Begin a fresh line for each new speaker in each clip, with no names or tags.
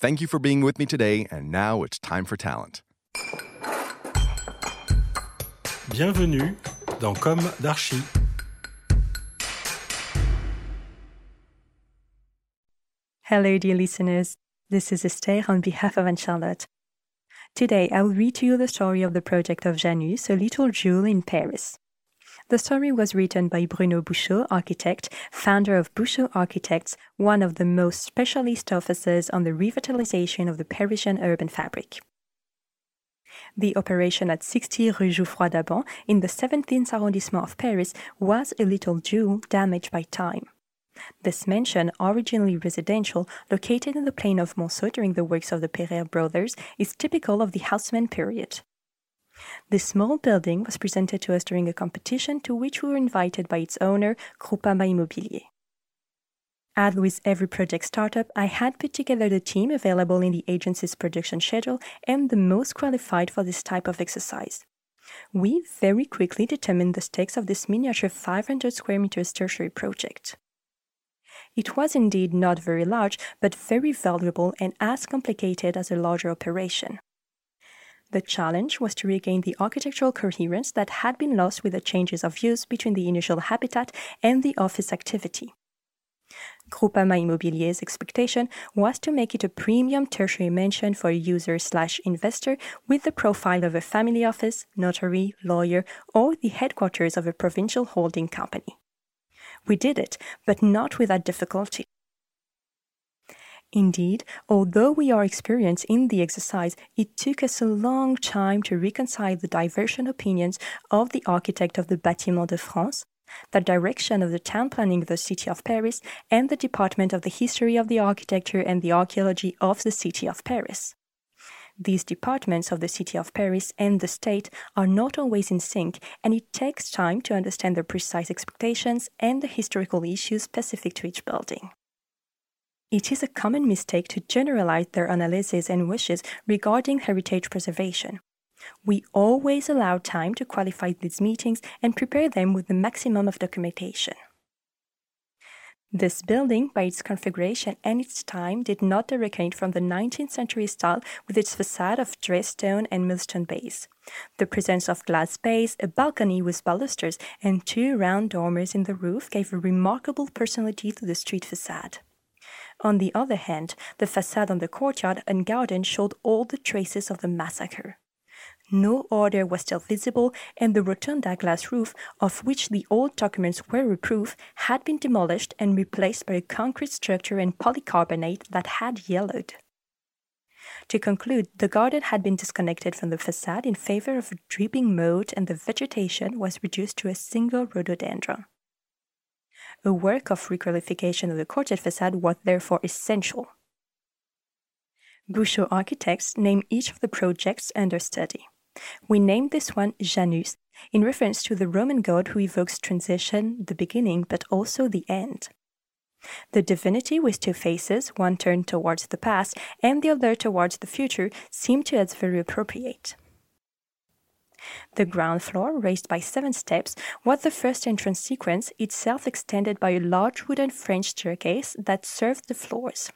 Thank you for being with me today, and now it's time for talent.
Bienvenue dans Comme d'Archi.
Hello, dear listeners. This is Esther on behalf of Anne-Charlotte. Today, I will read to you the story of the project of Janus, a little jewel in Paris. The story was written by Bruno Bouchot, architect, founder of Bouchot Architects, one of the most specialist offices on the revitalization of the Parisian urban fabric. The operation at 60 Rue Jouffroy d'Abbans in the 17th arrondissement of Paris was a little jewel damaged by time. This mansion, originally residential, located in the plain of Monceau during the works of the Pereire brothers, is typical of the Haussmann period. This small building was presented to us during a competition to which we were invited by its owner, Groupama Immobilier. As with every project startup, I had put together the team available in the agency's production schedule and the most qualified for this type of exercise. We very quickly determined the stakes of this miniature 500 square meters tertiary project. It was indeed not very large, but very valuable and as complicated as a larger operation. The challenge was to regain the architectural coherence that had been lost with the changes of use between the initial habitat and the office activity. Groupama Immobilier's expectation was to make it a premium tertiary mansion for user slash investor with the profile of a family office, notary, lawyer, or the headquarters of a provincial holding company. We did it, but not without difficulty. Indeed, although we are experienced in the exercise, it took us a long time to reconcile the divergent opinions of the architect of the Bâtiment de France, the direction of the town planning of the city of Paris, and the department of the history of the architecture and the archaeology of the city of Paris. These departments of the city of Paris and the state are not always in sync, and it takes time to understand their precise expectations and the historical issues specific to each building. It is a common mistake to generalize their analysis and wishes regarding heritage preservation. We always allow time to qualify these meetings and prepare them with the maximum of documentation. This building, by its configuration and its time, did not originate from the 19th century style with its facade of dressed stone and millstone base. The presence of glass base, a balcony with balusters, and two round dormers in the roof gave a remarkable personality to the street facade. On the other hand, the facade on the courtyard and garden showed all the traces of the massacre. No order was still visible, and the rotunda glass roof, of which the old documents were a proof, had been demolished and replaced by a concrete structure and polycarbonate that had yellowed. To conclude, the garden had been disconnected from the facade in favor of a dripping moat, and the vegetation was reduced to a single rhododendron. A work of requalification of the courtyard facade was therefore essential. Bouchot architects named each of the projects under study. We named this one Janus in reference to the Roman god who evokes transition, the beginning, but also the end. The divinity with two faces, one turned towards the past and the other towards the future, seemed to us very appropriate. The ground floor, raised by seven steps, was the first entrance sequence, itself extended by a large wooden French staircase that served the floors.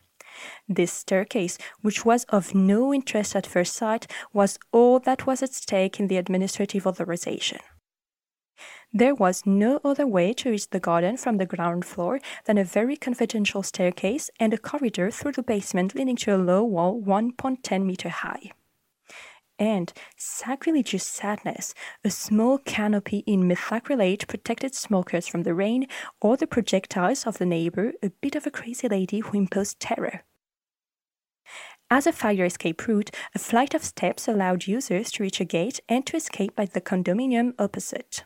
This staircase, which was of no interest at first sight, was all that was at stake in the administrative authorization. There was no other way to reach the garden from the ground floor than a very confidential staircase and a corridor through the basement leading to a low wall 1.10 meter high. And sacrilegious sadness, a small canopy in methacrylate protected smokers from the rain or the projectiles of the neighbor, a bit of a crazy lady who imposed terror. As a fire escape route, a flight of steps allowed users to reach a gate and to escape by the condominium opposite.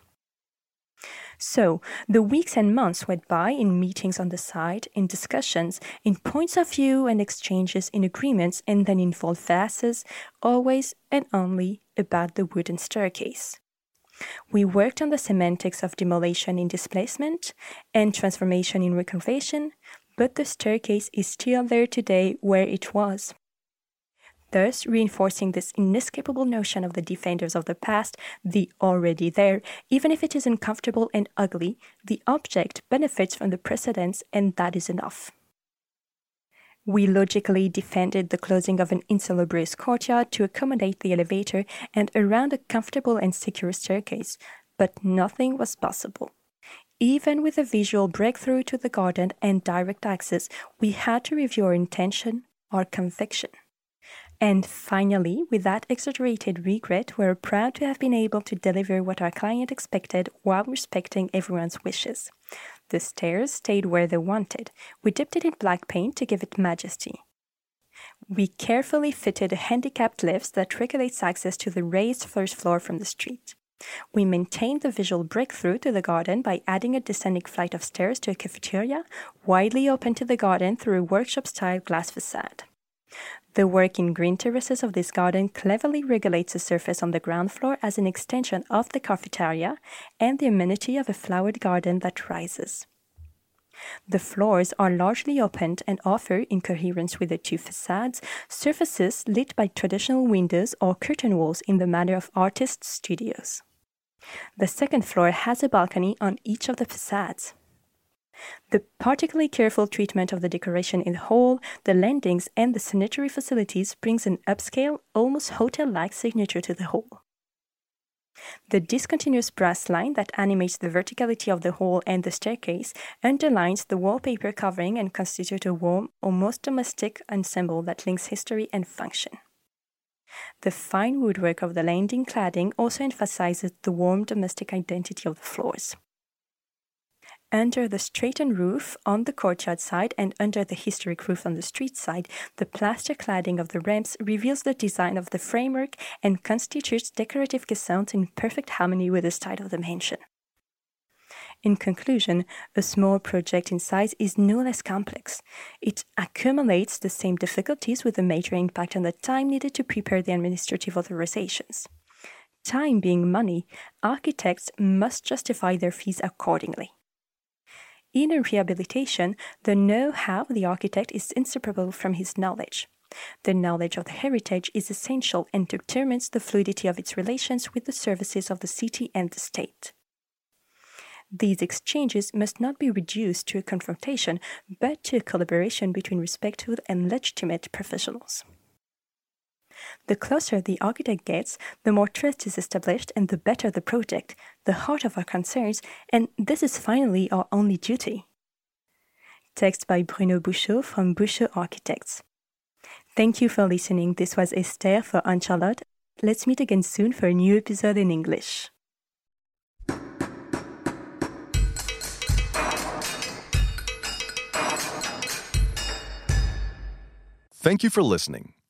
So, the weeks and months went by in meetings on the site, in discussions, in points of view and exchanges, in agreements, and then in volte-face, always and only about the wooden staircase. We worked on the semantics of demolition in displacement and transformation in reconversion, but the staircase is still there today where it was thus reinforcing this inescapable notion of the defenders of the past, the already there. Even if it is uncomfortable and ugly, the object benefits from the precedents, and that is enough. We logically defended the closing of an insalubrious courtyard to accommodate the elevator and around a comfortable and secure staircase, but nothing was possible. Even with a visual breakthrough to the garden and direct access, we had to review our intention, our conviction. And finally, with that exaggerated regret, we're proud to have been able to deliver what our client expected while respecting everyone's wishes. The stairs stayed where they wanted. We dipped it in black paint to give it majesty. We carefully fitted handicapped lifts that regulates access to the raised first floor from the street. We maintained the visual breakthrough to the garden by adding a descending flight of stairs to a cafeteria, widely open to the garden through a workshop style glass facade. The work in green terraces of this garden cleverly regulates the surface on the ground floor as an extension of the cafeteria and the amenity of a flowered garden that rises. The floors are largely opened and offer, in coherence with the two facades, surfaces lit by traditional windows or curtain walls in the manner of artists' studios. The second floor has a balcony on each of the facades. The particularly careful treatment of the decoration in the hall, the landings, and the sanitary facilities brings an upscale, almost hotel like signature to the hall. The discontinuous brass line that animates the verticality of the hall and the staircase underlines the wallpaper covering and constitutes a warm, almost domestic ensemble that links history and function. The fine woodwork of the landing cladding also emphasizes the warm domestic identity of the floors. Under the straightened roof on the courtyard side and under the historic roof on the street side, the plaster cladding of the ramps reveals the design of the framework and constitutes decorative caissons in perfect harmony with the style of the mansion. In conclusion, a small project in size is no less complex. It accumulates the same difficulties with a major impact on the time needed to prepare the administrative authorizations. Time being money, architects must justify their fees accordingly. In a rehabilitation, the know how of the architect is inseparable from his knowledge. The knowledge of the heritage is essential and determines the fluidity of its relations with the services of the city and the state. These exchanges must not be reduced to a confrontation, but to a collaboration between respectful and legitimate professionals. The closer the architect gets, the more trust is established and the better the project, the heart of our concerns, and this is finally our only duty. Text by Bruno Bouchot from Bouchot Architects. Thank you for listening. This was Esther for Anne-Charlotte. Let's meet again soon for a new episode in English.
Thank you for listening.